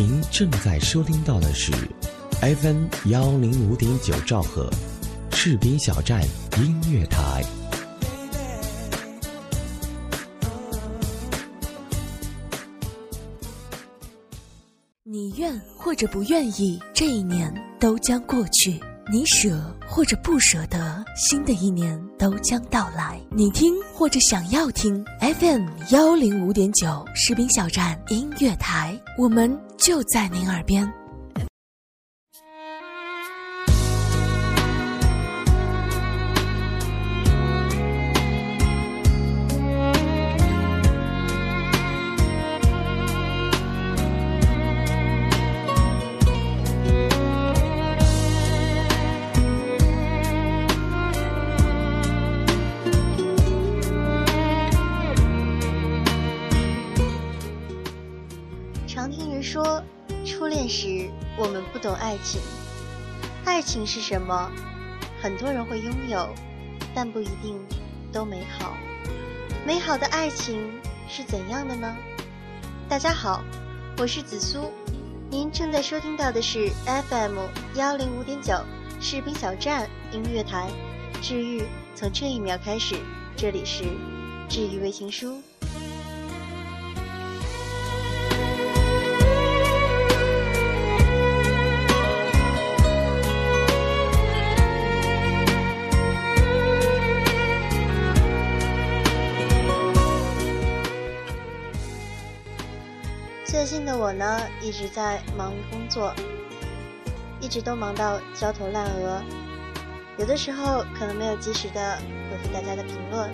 您正在收听到的是 FM 幺零五点九兆赫，赤兵小站音乐台。你愿或者不愿意，这一年都将过去；你舍或者不舍得，新的一年都将到来。你听或者想要听 FM 幺零五点九士兵小站音乐台，我们就在您耳边。懂爱情，爱情是什么？很多人会拥有，但不一定都美好。美好的爱情是怎样的呢？大家好，我是紫苏，您正在收听到的是 FM 幺零五点九士兵小站音乐台，治愈从这一秒开始，这里是治愈微情书。我呢，一直在忙于工作，一直都忙到焦头烂额，有的时候可能没有及时的回复大家的评论，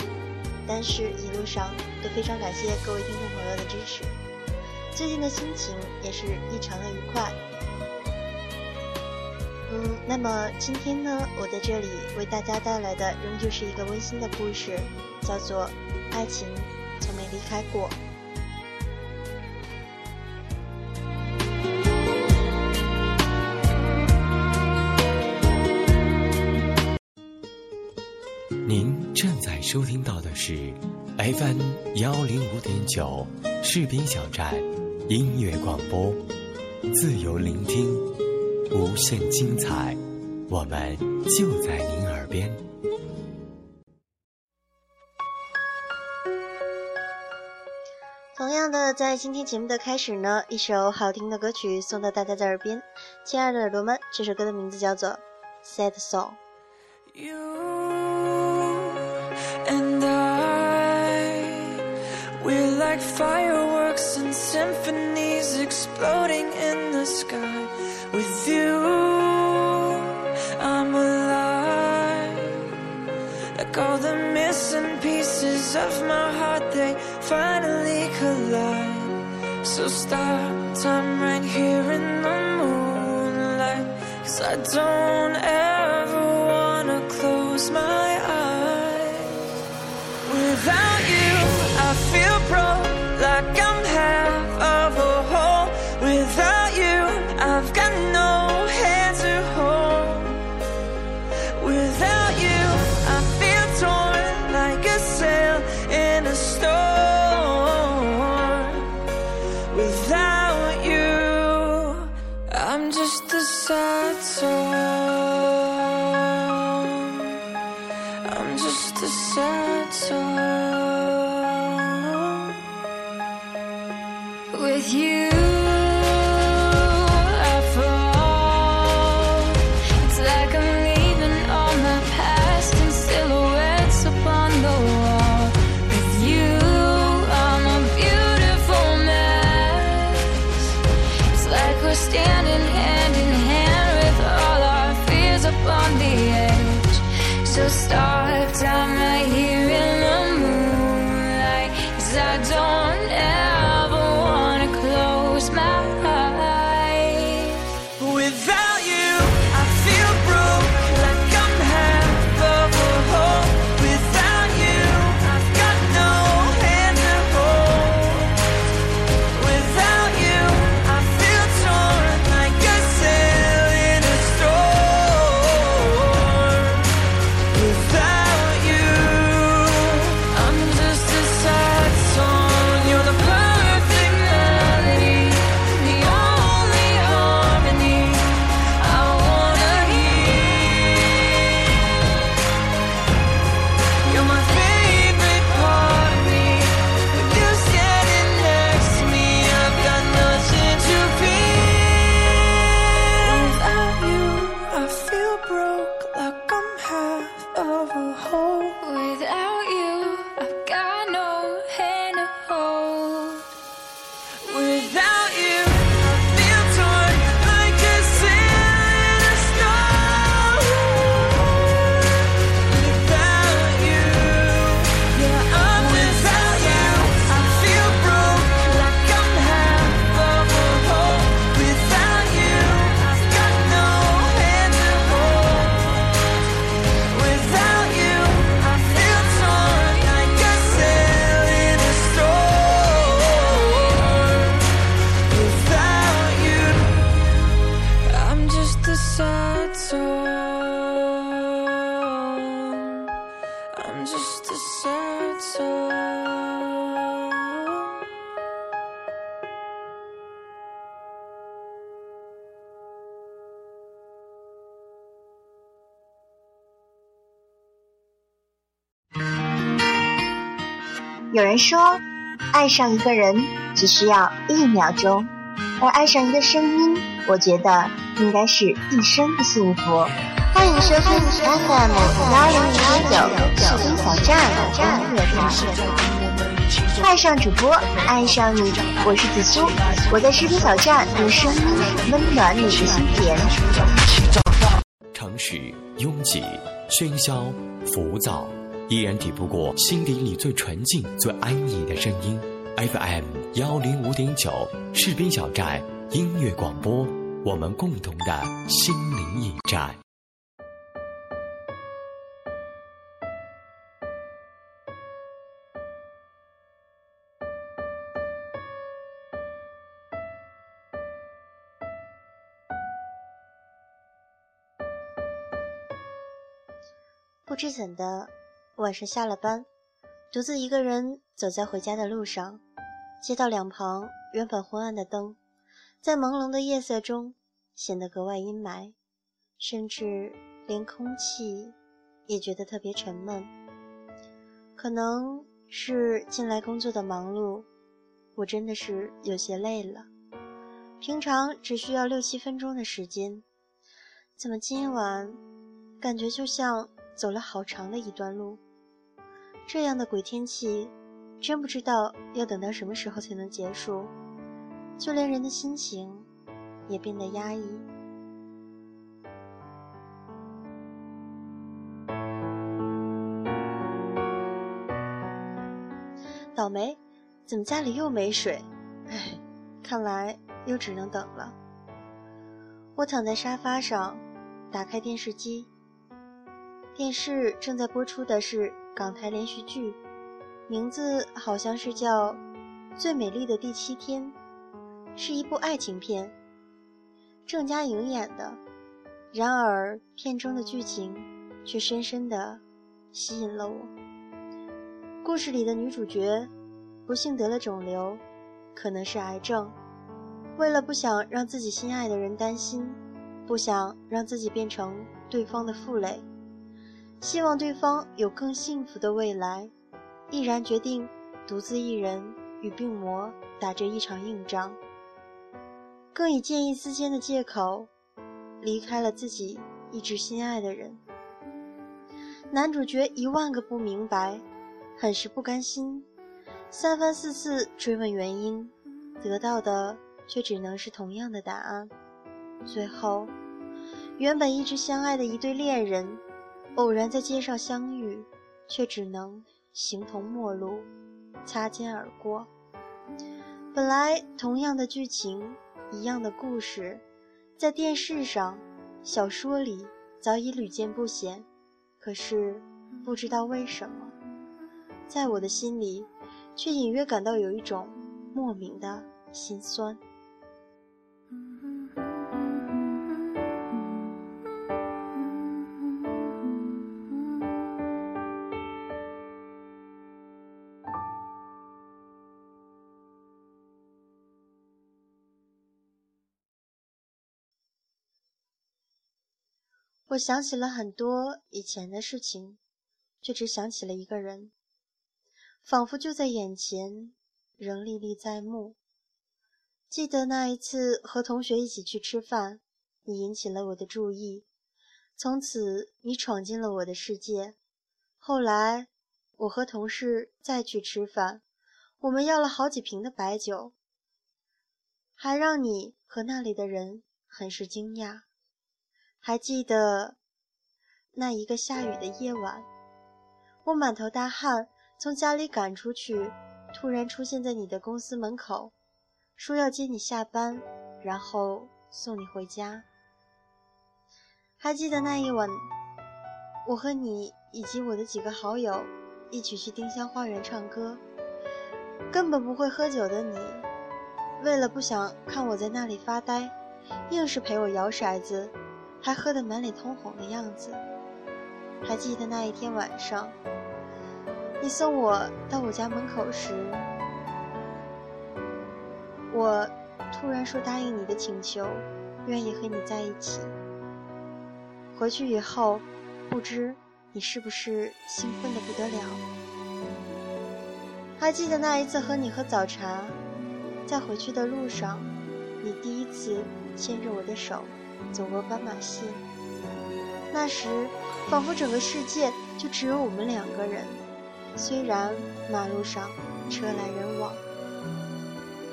但是一路上都非常感谢各位听众朋友的支持，最近的心情也是异常的愉快。嗯，那么今天呢，我在这里为大家带来的仍旧是一个温馨的故事，叫做《爱情从没离开过》。收听到的是 FM 幺零五点九士兵小站音乐广播，自由聆听，无限精彩，我们就在您耳边。同样的，在今天节目的开始呢，一首好听的歌曲送到大家的耳边。亲爱的耳朵们，这首歌的名字叫做《Sad Song》。We're like fireworks and symphonies exploding in the sky. With you, I'm alive. Like all the missing pieces of my heart, they finally collide. So stop time right here in the moonlight. Cause I don't ever 有人说，爱上一个人只需要一秒钟，而爱上一个声音，我觉得应该是一生的幸福。欢迎收听 FM 幺零零点九士兵小站音乐台，爱上主播，爱上你，我是紫苏，我在士兵小站用声音温暖你的心田。城市拥挤、喧嚣、浮躁，依然抵不过心底里最纯净、最安逸的声音。FM 幺零五点九士兵小站音乐广播，我们共同的心灵驿站。不知怎的，晚上下了班，独自一个人走在回家的路上，街道两旁原本昏暗的灯，在朦胧的夜色中显得格外阴霾，甚至连空气也觉得特别沉闷。可能是近来工作的忙碌，我真的是有些累了。平常只需要六七分钟的时间，怎么今晚感觉就像……走了好长的一段路，这样的鬼天气，真不知道要等到什么时候才能结束。就连人的心情，也变得压抑。倒霉，怎么家里又没水？唉，看来又只能等了。我躺在沙发上，打开电视机。电视正在播出的是港台连续剧，名字好像是叫《最美丽的第七天》，是一部爱情片，郑嘉颖演的。然而片中的剧情却深深的吸引了我。故事里的女主角不幸得了肿瘤，可能是癌症。为了不想让自己心爱的人担心，不想让自己变成对方的负累。希望对方有更幸福的未来，毅然决定独自一人与病魔打这一场硬仗，更以见异思迁的借口离开了自己一直心爱的人。男主角一万个不明白，很是不甘心，三番四次追问原因，得到的却只能是同样的答案。最后，原本一直相爱的一对恋人。偶然在街上相遇，却只能形同陌路，擦肩而过。本来同样的剧情，一样的故事，在电视上、小说里早已屡见不鲜。可是不知道为什么，在我的心里，却隐约感到有一种莫名的心酸。我想起了很多以前的事情，却只想起了一个人，仿佛就在眼前，仍历历在目。记得那一次和同学一起去吃饭，你引起了我的注意，从此你闯进了我的世界。后来我和同事再去吃饭，我们要了好几瓶的白酒，还让你和那里的人很是惊讶。还记得那一个下雨的夜晚，我满头大汗从家里赶出去，突然出现在你的公司门口，说要接你下班，然后送你回家。还记得那一晚，我和你以及我的几个好友一起去丁香花园唱歌，根本不会喝酒的你，为了不想看我在那里发呆，硬是陪我摇骰子。还喝得满脸通红的样子。还记得那一天晚上，你送我到我家门口时，我突然说答应你的请求，愿意和你在一起。回去以后，不知你是不是兴奋的不得了。还记得那一次和你喝早茶，在回去的路上，你第一次牵着我的手走过斑马线。那时，仿佛整个世界就只有我们两个人。虽然马路上车来人往，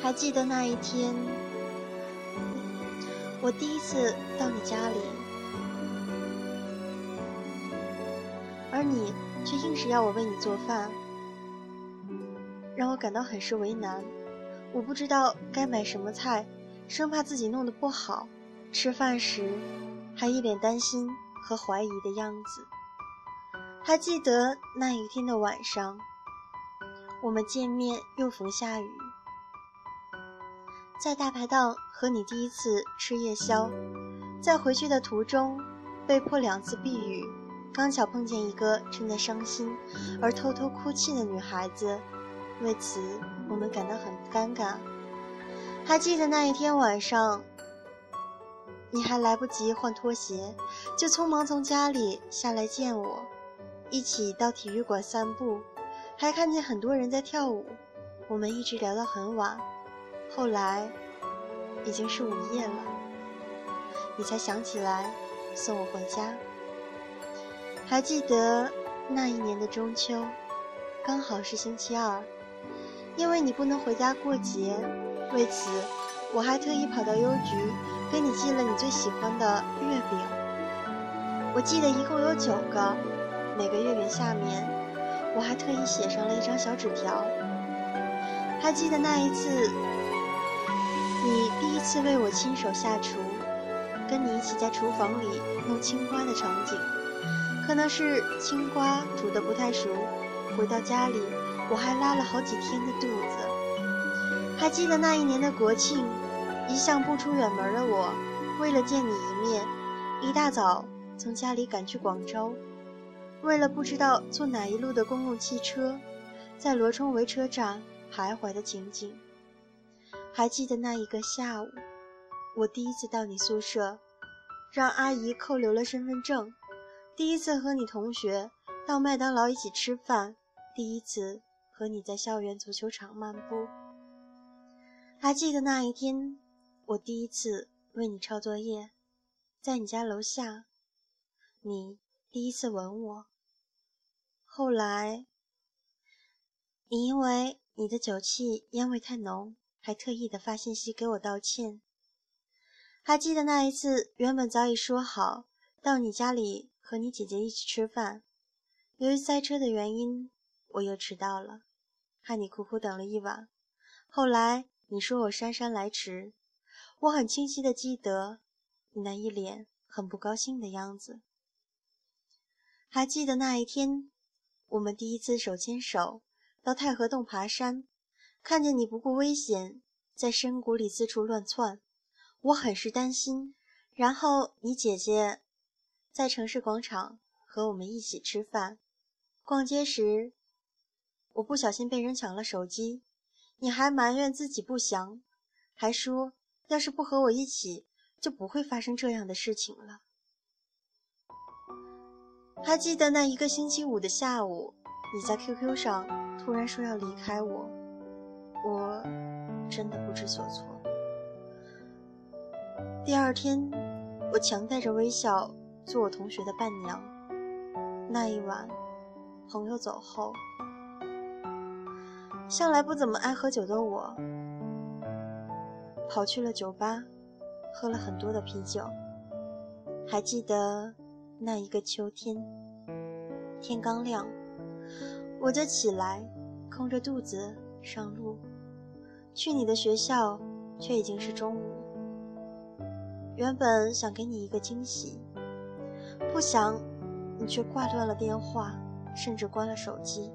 还记得那一天，我第一次到你家里，而你却硬是要我为你做饭，让我感到很是为难。我不知道该买什么菜，生怕自己弄得不好。吃饭时，还一脸担心和怀疑的样子。还记得那一天的晚上，我们见面又逢下雨，在大排档和你第一次吃夜宵，在回去的途中被迫两次避雨，刚巧碰见一个正在伤心而偷偷哭泣的女孩子，为此我们感到很尴尬。还记得那一天晚上，你还来不及换拖鞋，就匆忙从家里下来见我。一起到体育馆散步，还看见很多人在跳舞。我们一直聊到很晚，后来已经是午夜了，你才想起来送我回家。还记得那一年的中秋，刚好是星期二，因为你不能回家过节，为此我还特意跑到邮局给你寄了你最喜欢的月饼。我记得一共有九个。每个月饼下面，我还特意写上了一张小纸条。还记得那一次，你第一次为我亲手下厨，跟你一起在厨房里弄青瓜的场景，可能是青瓜煮的不太熟，回到家里我还拉了好几天的肚子。还记得那一年的国庆，一向不出远门的我，为了见你一面，一大早从家里赶去广州。为了不知道坐哪一路的公共汽车，在罗冲围车站徘徊的情景，还记得那一个下午，我第一次到你宿舍，让阿姨扣留了身份证，第一次和你同学到麦当劳一起吃饭，第一次和你在校园足球场漫步，还记得那一天，我第一次为你抄作业，在你家楼下，你第一次吻我。后来，你因为你的酒气烟味太浓，还特意的发信息给我道歉。还记得那一次，原本早已说好到你家里和你姐姐一起吃饭，由于塞车的原因，我又迟到了，害你苦苦等了一晚。后来你说我姗姗来迟，我很清晰的记得你那一脸很不高兴的样子。还记得那一天。我们第一次手牵手到太和洞爬山，看见你不顾危险在深谷里四处乱窜，我很是担心。然后你姐姐在城市广场和我们一起吃饭、逛街时，我不小心被人抢了手机，你还埋怨自己不祥，还说要是不和我一起，就不会发生这样的事情了。还记得那一个星期五的下午，你在 QQ 上突然说要离开我，我真的不知所措。第二天，我强带着微笑做我同学的伴娘。那一晚，朋友走后，向来不怎么爱喝酒的我，跑去了酒吧，喝了很多的啤酒。还记得。那一个秋天，天刚亮，我就起来，空着肚子上路，去你的学校，却已经是中午。原本想给你一个惊喜，不想你却挂断了电话，甚至关了手机。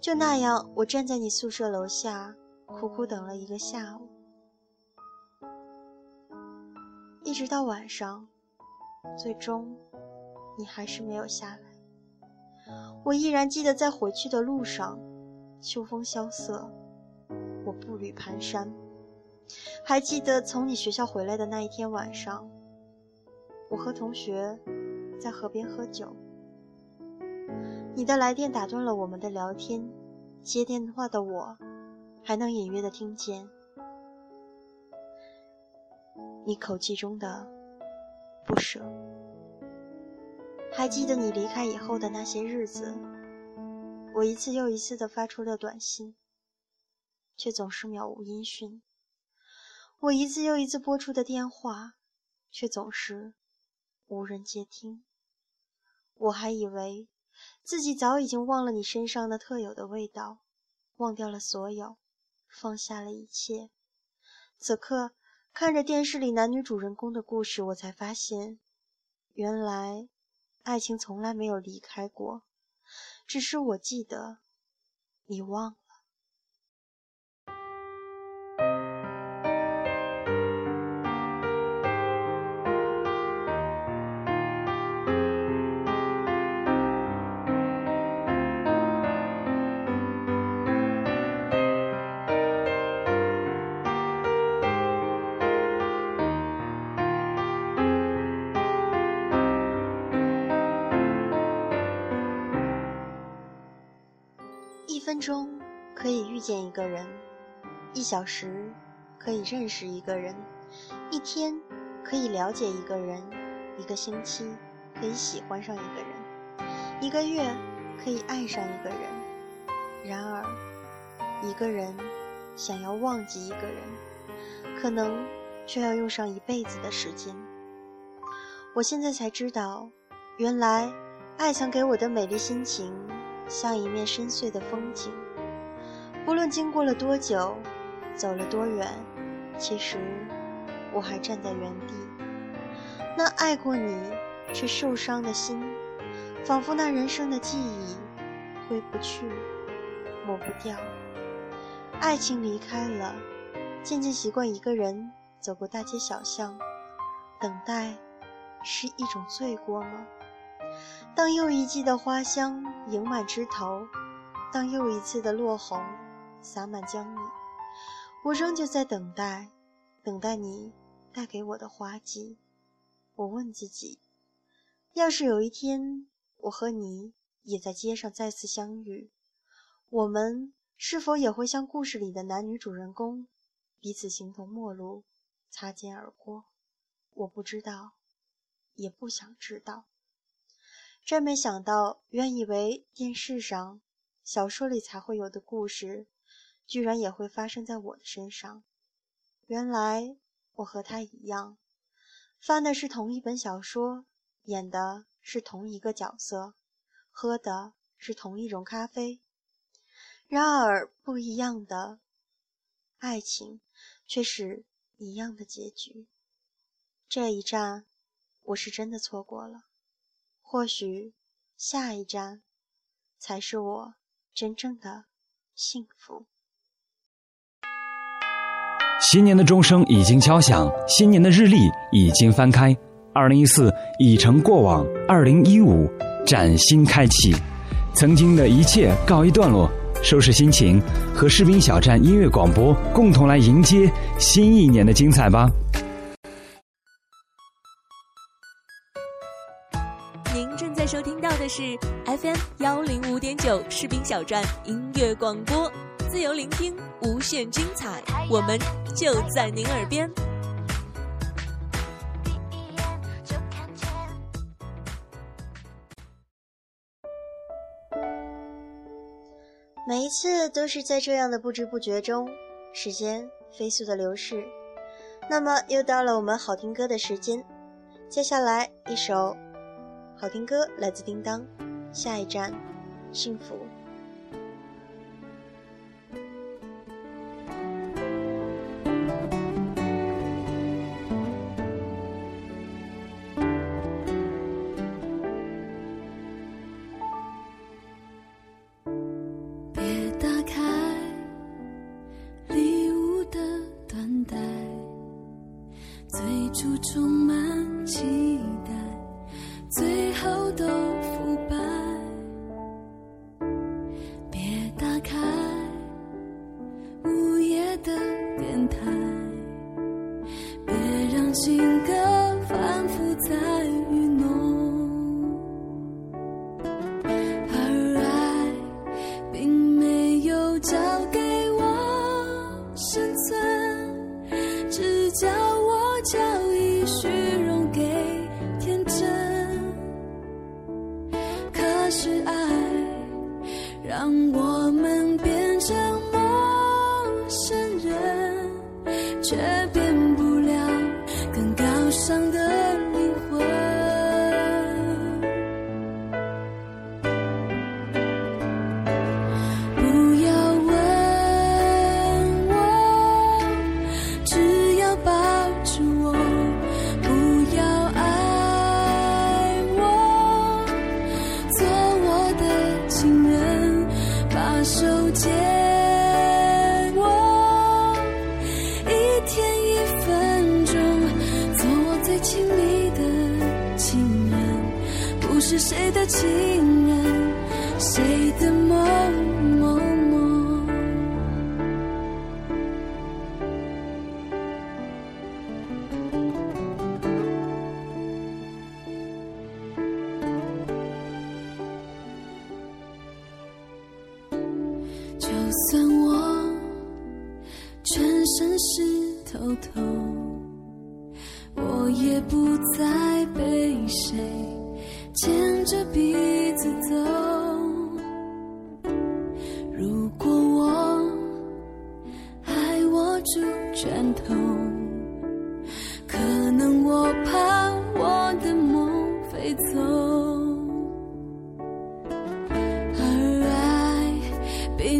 就那样，我站在你宿舍楼下，苦苦等了一个下午，一直到晚上，最终。你还是没有下来。我依然记得，在回去的路上，秋风萧瑟，我步履蹒跚。还记得从你学校回来的那一天晚上，我和同学在河边喝酒。你的来电打断了我们的聊天，接电话的我，还能隐约的听见你口气中的不舍。还记得你离开以后的那些日子，我一次又一次的发出了短信，却总是渺无音讯。我一次又一次拨出的电话，却总是无人接听。我还以为。自己早已经忘了你身上的特有的味道，忘掉了所有，放下了一切。此刻看着电视里男女主人公的故事，我才发现，原来爱情从来没有离开过，只是我记得，你忘了。一分钟可以遇见一个人，一小时可以认识一个人，一天可以了解一个人，一个星期可以喜欢上一个人，一个月可以爱上一个人。然而，一个人想要忘记一个人，可能却要用上一辈子的时间。我现在才知道，原来爱曾给我的美丽心情。像一面深邃的风景，不论经过了多久，走了多远，其实我还站在原地。那爱过你却受伤的心，仿佛那人生的记忆，挥不去，抹不掉。爱情离开了，渐渐习惯一个人走过大街小巷，等待是一种罪过吗？当又一季的花香盈满枝头，当又一次的落红洒满江里，我仍旧在等待，等待你带给我的花季。我问自己，要是有一天我和你也在街上再次相遇，我们是否也会像故事里的男女主人公，彼此形同陌路，擦肩而过？我不知道，也不想知道。真没想到，原以为电视上、小说里才会有的故事，居然也会发生在我的身上。原来我和他一样，翻的是同一本小说，演的是同一个角色，喝的是同一种咖啡。然而不一样的爱情，却是一样的结局。这一站，我是真的错过了。或许，下一站才是我真正的幸福。新年的钟声已经敲响，新年的日历已经翻开。二零一四已成过往，二零一五崭新开启。曾经的一切告一段落，收拾心情，和士兵小站音乐广播共同来迎接新一年的精彩吧。是 FM 幺零五点九士兵小站音乐广播，自由聆听，无限精彩，我们就在您耳边。每一次都是在这样的不知不觉中，时间飞速的流逝。那么又到了我们好听歌的时间，接下来一首。好听歌来自叮当，下一站，幸福。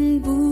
அன்பு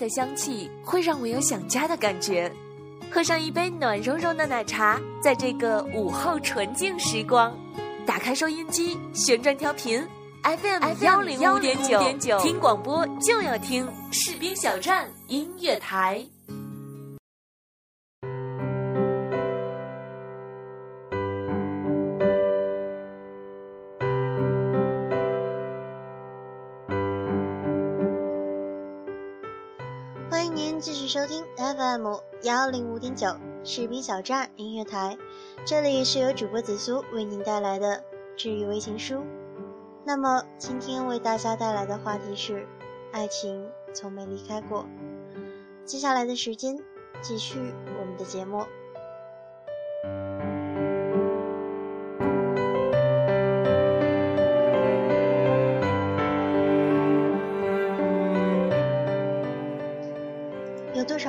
的香气，会让我有想家的感觉。喝上一杯暖融融的奶茶，在这个午后纯净时光，打开收音机，旋转调频 FM 幺零五点九，听广播就要听士兵小站音乐台。收听 FM 幺零五点九士兵小站音乐台，这里是由主播紫苏为您带来的治愈微情书。那么今天为大家带来的话题是：爱情从没离开过。接下来的时间，继续我们的节目。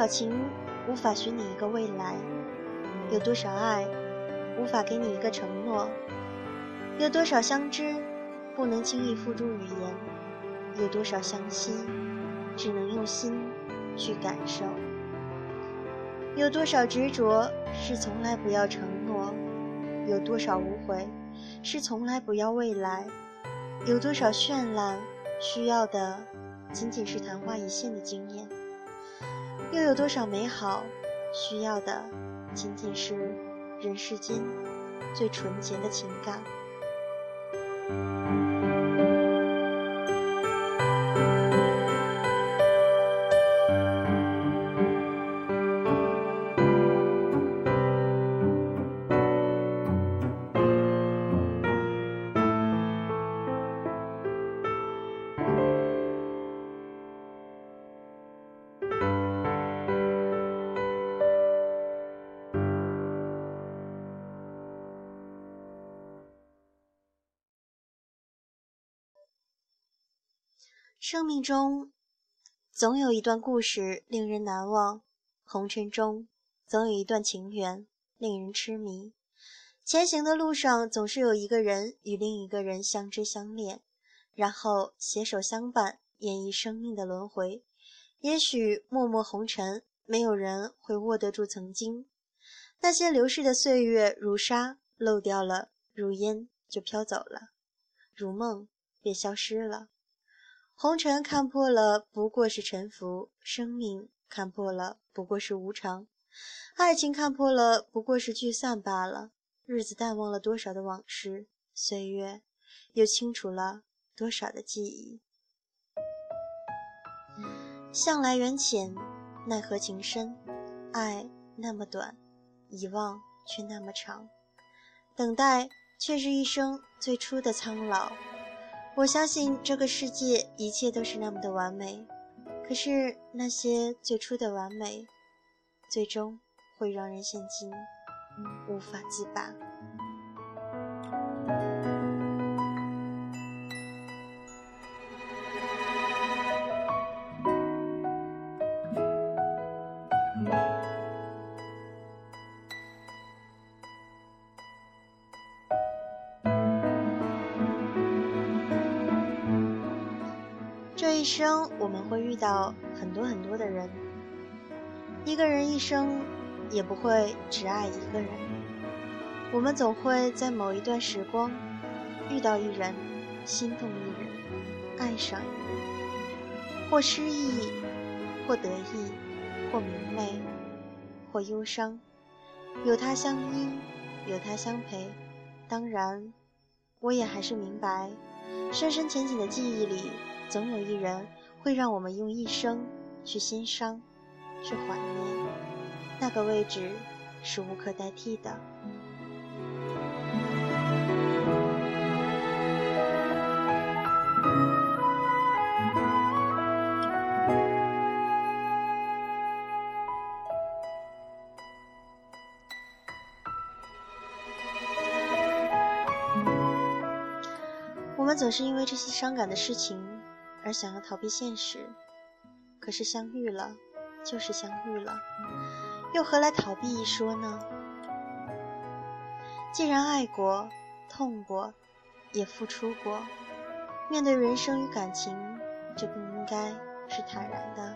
少情无法许你一个未来？有多少爱无法给你一个承诺？有多少相知不能轻易付诸语言？有多少相惜只能用心去感受？有多少执着是从来不要承诺？有多少无悔是从来不要未来？有多少绚烂需要的仅仅是昙花一现的惊艳？又有多少美好需要的仅仅是人世间最纯洁的情感？命中总有一段故事令人难忘，红尘中总有一段情缘令人痴迷。前行的路上，总是有一个人与另一个人相知相恋，然后携手相伴，演绎生命的轮回。也许默默红尘，没有人会握得住曾经。那些流逝的岁月，如沙漏掉了，如烟就飘走了，如梦便消失了。红尘看破了，不过是沉浮；生命看破了，不过是无常；爱情看破了，不过是聚散罢了。日子淡忘了多少的往事，岁月又清除了多少的记忆。向来缘浅，奈何情深？爱那么短，遗忘却那么长，等待却是一生最初的苍老。我相信这个世界一切都是那么的完美，可是那些最初的完美，最终会让人陷进无法自拔。这一生我们会遇到很多很多的人，一个人一生也不会只爱一个人。我们总会在某一段时光遇到一人，心动一人，爱上一人，或失意，或得意，或明媚，或忧伤，有他相依，有他相陪。当然，我也还是明白，深深浅浅的记忆里。总有一人会让我们用一生去心伤，去怀念，那个位置是无可代替的。我们总是因为这些伤感的事情。而想要逃避现实，可是相遇了，就是相遇了，又何来逃避一说呢？既然爱过、痛过，也付出过，面对人生与感情，就更应该是坦然的。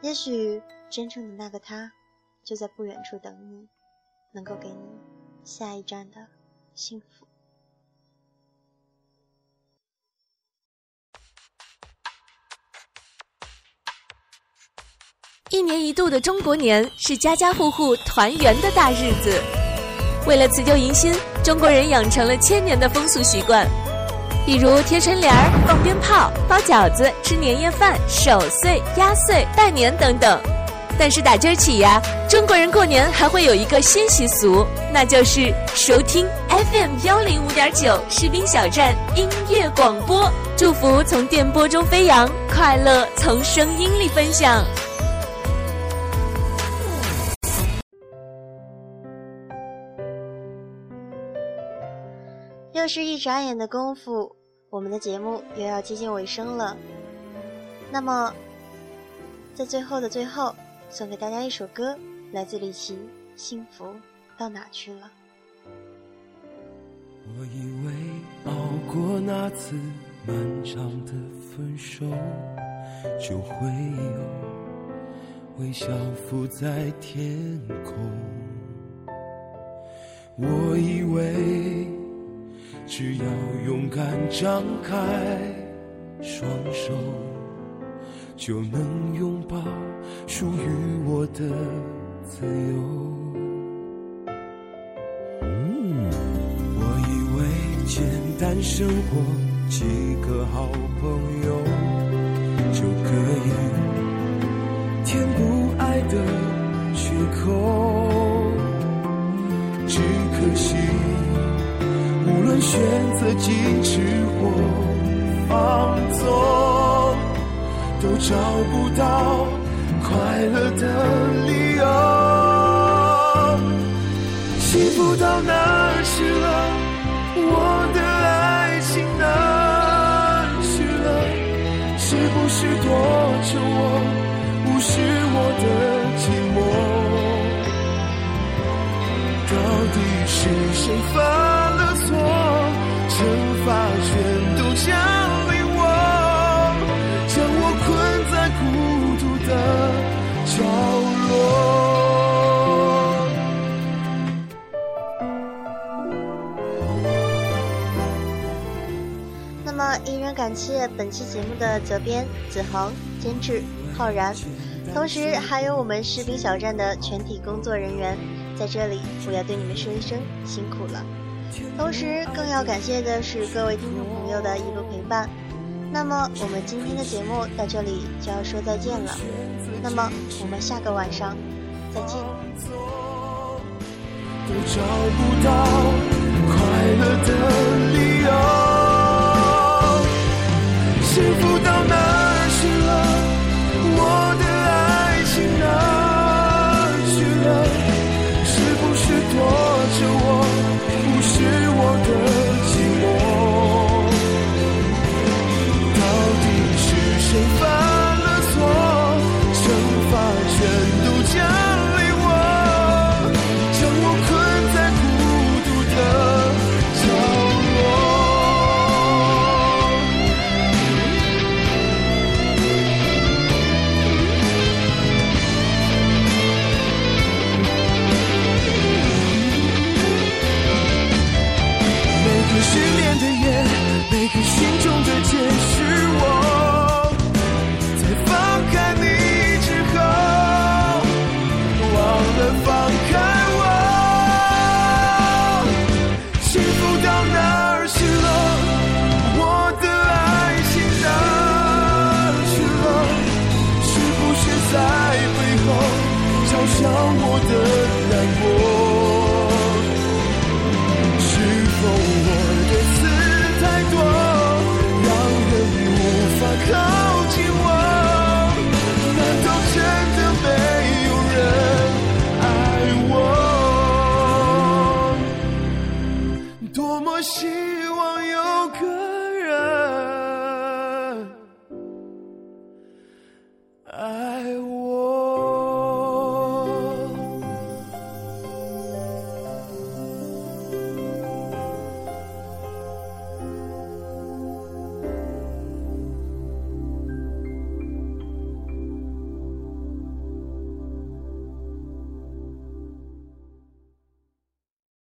也许真正的那个他，就在不远处等你，能够给你下一站的幸福。一年一度的中国年是家家户户团圆的大日子。为了辞旧迎新，中国人养成了千年的风俗习惯，比如贴春联儿、放鞭炮、包饺子、吃年夜饭、守岁、压岁、拜年等等。但是打今儿起呀，中国人过年还会有一个新习俗，那就是收听 FM 幺零五点九士兵小站音乐广播，祝福从电波中飞扬，快乐从声音里分享。又是一眨眼的功夫，我们的节目又要接近尾声了。那么，在最后的最后，送给大家一首歌，来自李琦，《幸福到哪去了》。我以为熬过那次漫长的分手，就会有微笑浮在天空。我以为只要勇敢张开双手，就能拥抱属于我的自由。我以为简单生活，几个好朋友就可以填补爱的缺口。选择矜持或放纵，都找不到快乐的理由。幸福到哪儿去了？我的爱情哪儿去了？是不是躲着我，无视我的寂寞？到底是谁犯了错？把全都降临我，将我困在孤独的角落。那么，依然感谢本期节目的责编子恒、监制浩然，同时还有我们士兵小站的全体工作人员，在这里我要对你们说一声辛苦了。同时，更要感谢的是各位听众朋友的一路陪伴。那么，我们今天的节目到这里就要说再见了。那么，我们下个晚上再见。都找不到快乐的理由。